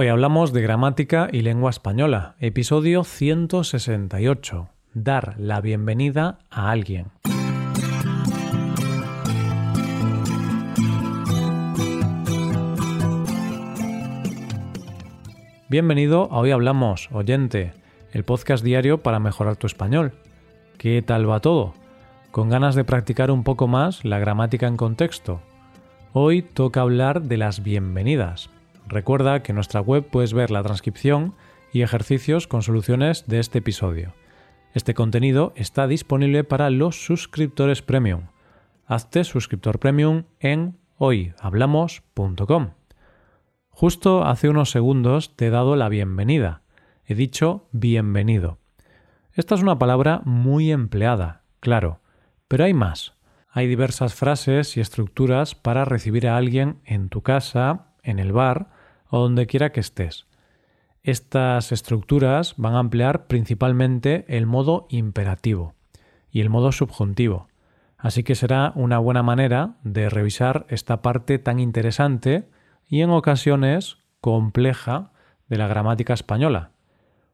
Hoy hablamos de gramática y lengua española, episodio 168, dar la bienvenida a alguien. Bienvenido a Hoy Hablamos, oyente, el podcast diario para mejorar tu español. ¿Qué tal va todo? ¿Con ganas de practicar un poco más la gramática en contexto? Hoy toca hablar de las bienvenidas. Recuerda que en nuestra web puedes ver la transcripción y ejercicios con soluciones de este episodio. Este contenido está disponible para los suscriptores premium. Hazte suscriptor premium en hoyhablamos.com. Justo hace unos segundos te he dado la bienvenida. He dicho bienvenido. Esta es una palabra muy empleada, claro, pero hay más. Hay diversas frases y estructuras para recibir a alguien en tu casa, en el bar o donde quiera que estés. Estas estructuras van a emplear principalmente el modo imperativo y el modo subjuntivo, así que será una buena manera de revisar esta parte tan interesante y en ocasiones compleja de la gramática española.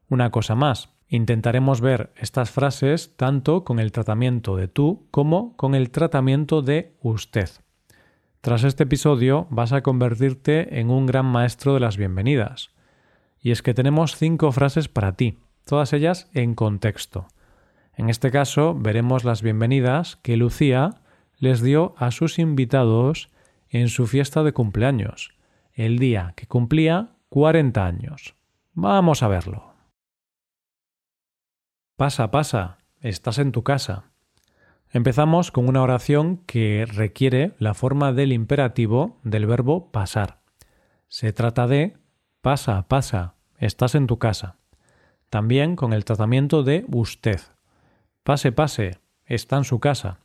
Una cosa más, intentaremos ver estas frases tanto con el tratamiento de tú como con el tratamiento de usted. Tras este episodio vas a convertirte en un gran maestro de las bienvenidas. Y es que tenemos cinco frases para ti, todas ellas en contexto. En este caso veremos las bienvenidas que Lucía les dio a sus invitados en su fiesta de cumpleaños, el día que cumplía 40 años. Vamos a verlo. Pasa, pasa, estás en tu casa. Empezamos con una oración que requiere la forma del imperativo del verbo pasar. Se trata de pasa, pasa, estás en tu casa. También con el tratamiento de usted. Pase, pase, está en su casa.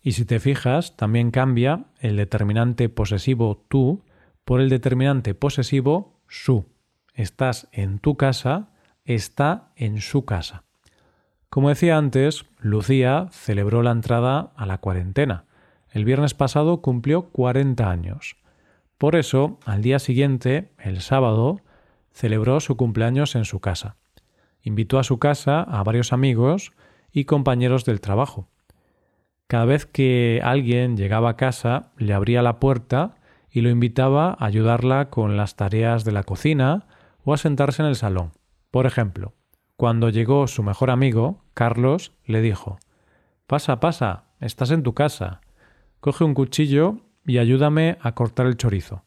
Y si te fijas, también cambia el determinante posesivo tú por el determinante posesivo su. Estás en tu casa, está en su casa. Como decía antes, Lucía celebró la entrada a la cuarentena. El viernes pasado cumplió 40 años. Por eso, al día siguiente, el sábado, celebró su cumpleaños en su casa. Invitó a su casa a varios amigos y compañeros del trabajo. Cada vez que alguien llegaba a casa, le abría la puerta y lo invitaba a ayudarla con las tareas de la cocina o a sentarse en el salón. Por ejemplo, cuando llegó su mejor amigo, Carlos, le dijo Pasa, pasa, estás en tu casa. Coge un cuchillo y ayúdame a cortar el chorizo.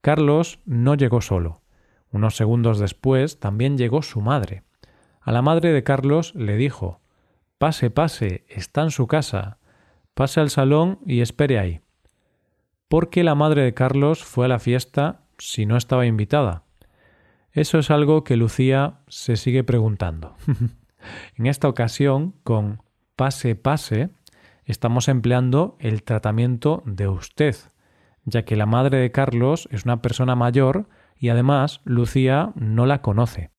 Carlos no llegó solo. Unos segundos después también llegó su madre. A la madre de Carlos le dijo Pase, pase, está en su casa. Pase al salón y espere ahí. ¿Por qué la madre de Carlos fue a la fiesta si no estaba invitada? Eso es algo que Lucía se sigue preguntando. en esta ocasión, con pase pase, estamos empleando el tratamiento de usted, ya que la madre de Carlos es una persona mayor y además Lucía no la conoce.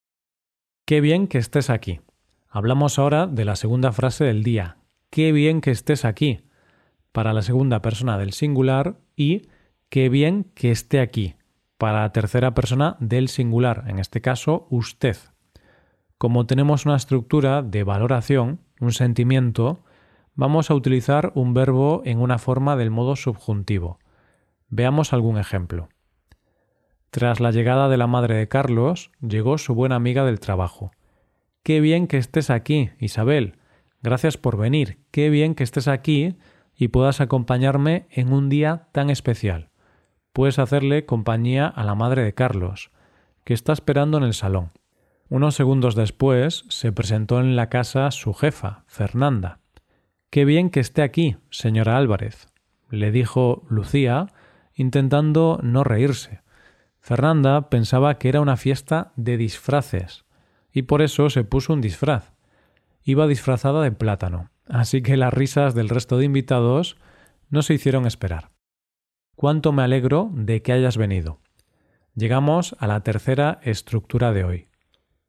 Qué bien que estés aquí. Hablamos ahora de la segunda frase del día. Qué bien que estés aquí. Para la segunda persona del singular y qué bien que esté aquí para la tercera persona del singular, en este caso usted. Como tenemos una estructura de valoración, un sentimiento, vamos a utilizar un verbo en una forma del modo subjuntivo. Veamos algún ejemplo. Tras la llegada de la madre de Carlos, llegó su buena amiga del trabajo. Qué bien que estés aquí, Isabel. Gracias por venir. Qué bien que estés aquí y puedas acompañarme en un día tan especial puedes hacerle compañía a la madre de Carlos, que está esperando en el salón. Unos segundos después se presentó en la casa su jefa, Fernanda. Qué bien que esté aquí, señora Álvarez, le dijo Lucía, intentando no reírse. Fernanda pensaba que era una fiesta de disfraces, y por eso se puso un disfraz. Iba disfrazada de plátano, así que las risas del resto de invitados no se hicieron esperar cuánto me alegro de que hayas venido. Llegamos a la tercera estructura de hoy.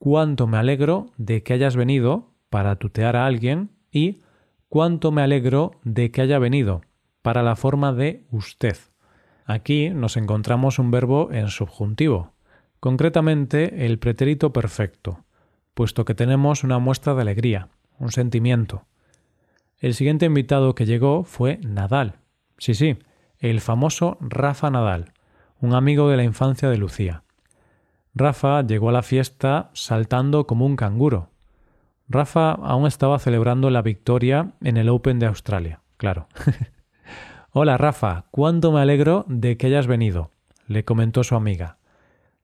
Cuánto me alegro de que hayas venido para tutear a alguien y cuánto me alegro de que haya venido para la forma de usted. Aquí nos encontramos un verbo en subjuntivo. concretamente el pretérito perfecto, puesto que tenemos una muestra de alegría, un sentimiento. El siguiente invitado que llegó fue Nadal. Sí, sí, el famoso Rafa Nadal, un amigo de la infancia de Lucía. Rafa llegó a la fiesta saltando como un canguro. Rafa aún estaba celebrando la victoria en el Open de Australia, claro. Hola Rafa, cuánto me alegro de que hayas venido, le comentó su amiga.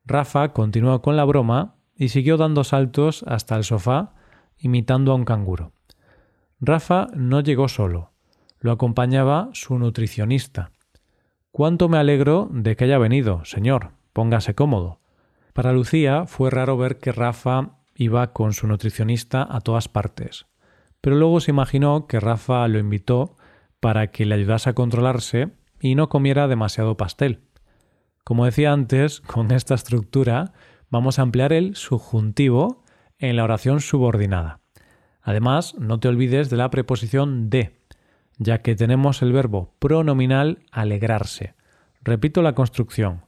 Rafa continuó con la broma y siguió dando saltos hasta el sofá, imitando a un canguro. Rafa no llegó solo, lo acompañaba su nutricionista. Cuánto me alegro de que haya venido, señor. Póngase cómodo. Para Lucía fue raro ver que Rafa iba con su nutricionista a todas partes, pero luego se imaginó que Rafa lo invitó para que le ayudase a controlarse y no comiera demasiado pastel. Como decía antes, con esta estructura vamos a emplear el subjuntivo en la oración subordinada. Además, no te olvides de la preposición de, ya que tenemos el verbo pronominal alegrarse. Repito la construcción.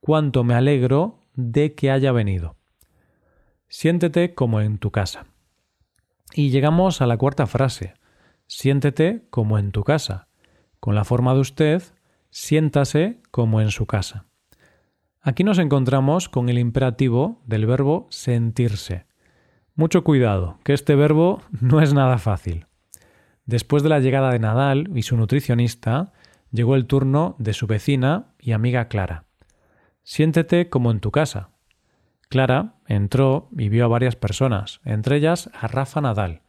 Cuánto me alegro de que haya venido. Siéntete como en tu casa. Y llegamos a la cuarta frase. Siéntete como en tu casa. Con la forma de usted, siéntase como en su casa. Aquí nos encontramos con el imperativo del verbo sentirse. Mucho cuidado, que este verbo no es nada fácil. Después de la llegada de Nadal y su nutricionista, llegó el turno de su vecina y amiga Clara. Siéntete como en tu casa. Clara entró y vio a varias personas, entre ellas a Rafa Nadal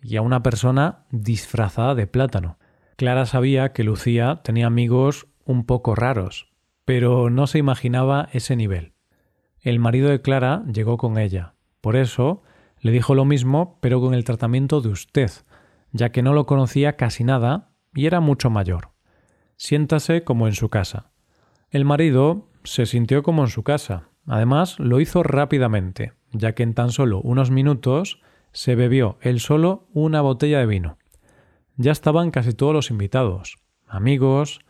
y a una persona disfrazada de plátano. Clara sabía que Lucía tenía amigos un poco raros, pero no se imaginaba ese nivel. El marido de Clara llegó con ella. Por eso le dijo lo mismo, pero con el tratamiento de usted, ya que no lo conocía casi nada y era mucho mayor. Siéntase como en su casa. El marido se sintió como en su casa. Además, lo hizo rápidamente, ya que en tan solo unos minutos se bebió él solo una botella de vino. Ya estaban casi todos los invitados, amigos,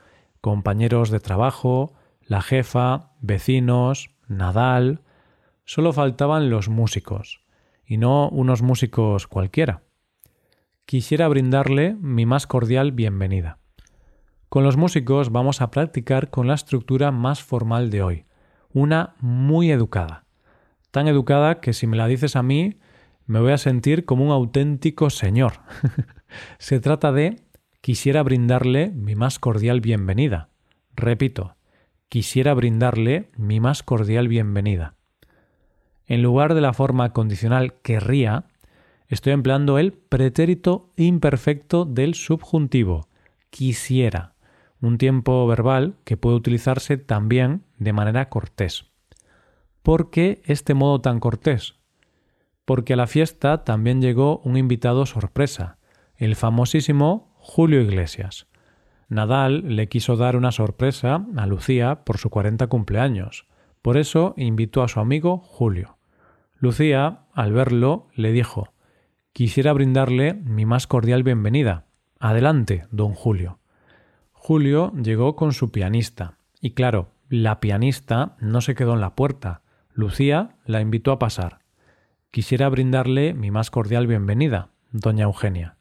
compañeros de trabajo, la jefa, vecinos, Nadal. Solo faltaban los músicos, y no unos músicos cualquiera quisiera brindarle mi más cordial bienvenida. Con los músicos vamos a practicar con la estructura más formal de hoy, una muy educada. Tan educada que si me la dices a mí, me voy a sentir como un auténtico señor. Se trata de quisiera brindarle mi más cordial bienvenida. Repito, quisiera brindarle mi más cordial bienvenida. En lugar de la forma condicional querría, estoy empleando el pretérito imperfecto del subjuntivo, quisiera, un tiempo verbal que puede utilizarse también de manera cortés. ¿Por qué este modo tan cortés? Porque a la fiesta también llegó un invitado sorpresa, el famosísimo Julio Iglesias. Nadal le quiso dar una sorpresa a Lucía por su 40 cumpleaños. Por eso invitó a su amigo Julio. Lucía, al verlo, le dijo quisiera brindarle mi más cordial bienvenida. Adelante, don Julio. Julio llegó con su pianista, y claro, la pianista no se quedó en la puerta. Lucía la invitó a pasar. Quisiera brindarle mi más cordial bienvenida, doña Eugenia.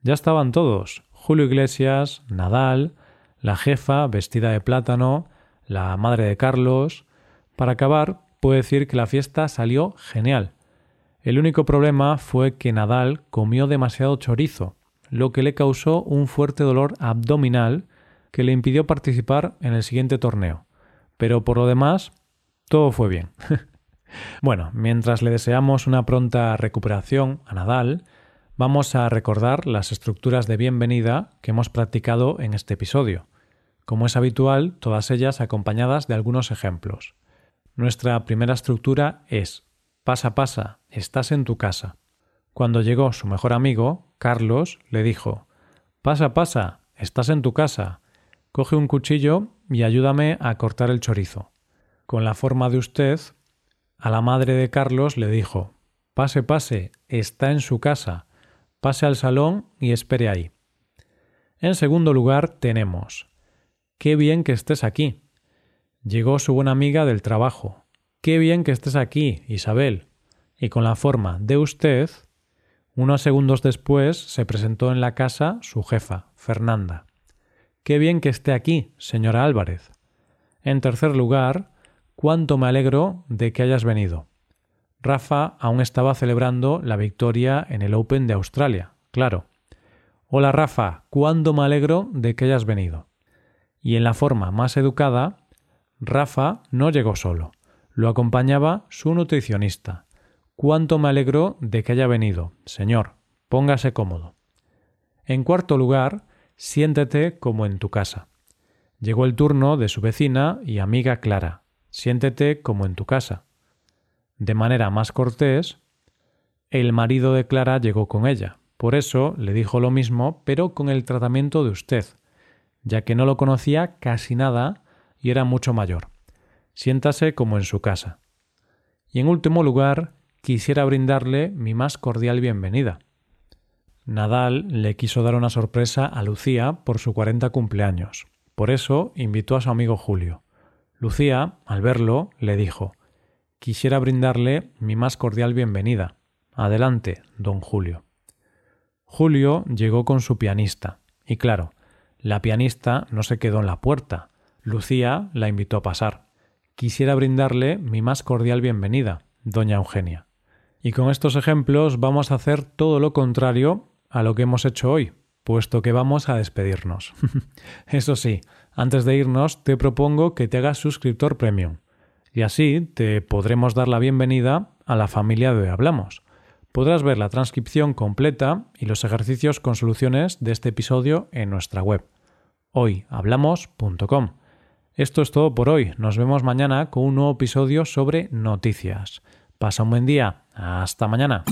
Ya estaban todos, Julio Iglesias, Nadal, la jefa vestida de plátano, la madre de Carlos. Para acabar, puedo decir que la fiesta salió genial. El único problema fue que Nadal comió demasiado chorizo, lo que le causó un fuerte dolor abdominal que le impidió participar en el siguiente torneo. Pero por lo demás, todo fue bien. bueno, mientras le deseamos una pronta recuperación a Nadal, vamos a recordar las estructuras de bienvenida que hemos practicado en este episodio. Como es habitual, todas ellas acompañadas de algunos ejemplos. Nuestra primera estructura es Pasa, pasa, estás en tu casa. Cuando llegó su mejor amigo, Carlos, le dijo Pasa, pasa, estás en tu casa. Coge un cuchillo y ayúdame a cortar el chorizo. Con la forma de usted, a la madre de Carlos le dijo Pase, pase, está en su casa. Pase al salón y espere ahí. En segundo lugar tenemos Qué bien que estés aquí. Llegó su buena amiga del trabajo. Qué bien que estés aquí, Isabel. Y con la forma de usted, unos segundos después se presentó en la casa su jefa, Fernanda. Qué bien que esté aquí, señora Álvarez. En tercer lugar, cuánto me alegro de que hayas venido. Rafa aún estaba celebrando la victoria en el Open de Australia, claro. Hola Rafa, cuánto me alegro de que hayas venido. Y en la forma más educada, Rafa no llegó solo, lo acompañaba su nutricionista, Cuánto me alegro de que haya venido. Señor, póngase cómodo. En cuarto lugar, siéntete como en tu casa. Llegó el turno de su vecina y amiga Clara. Siéntete como en tu casa. De manera más cortés, el marido de Clara llegó con ella. Por eso le dijo lo mismo, pero con el tratamiento de usted, ya que no lo conocía casi nada y era mucho mayor. Siéntase como en su casa. Y en último lugar, quisiera brindarle mi más cordial bienvenida. Nadal le quiso dar una sorpresa a Lucía por su 40 cumpleaños. Por eso invitó a su amigo Julio. Lucía, al verlo, le dijo Quisiera brindarle mi más cordial bienvenida. Adelante, don Julio. Julio llegó con su pianista, y claro, la pianista no se quedó en la puerta. Lucía la invitó a pasar. Quisiera brindarle mi más cordial bienvenida, doña Eugenia. Y con estos ejemplos vamos a hacer todo lo contrario a lo que hemos hecho hoy, puesto que vamos a despedirnos. Eso sí, antes de irnos te propongo que te hagas suscriptor premium y así te podremos dar la bienvenida a la familia de Hoy Hablamos. Podrás ver la transcripción completa y los ejercicios con soluciones de este episodio en nuestra web hoyhablamos.com. Esto es todo por hoy. Nos vemos mañana con un nuevo episodio sobre noticias. Pasa un buen día. Hasta mañana.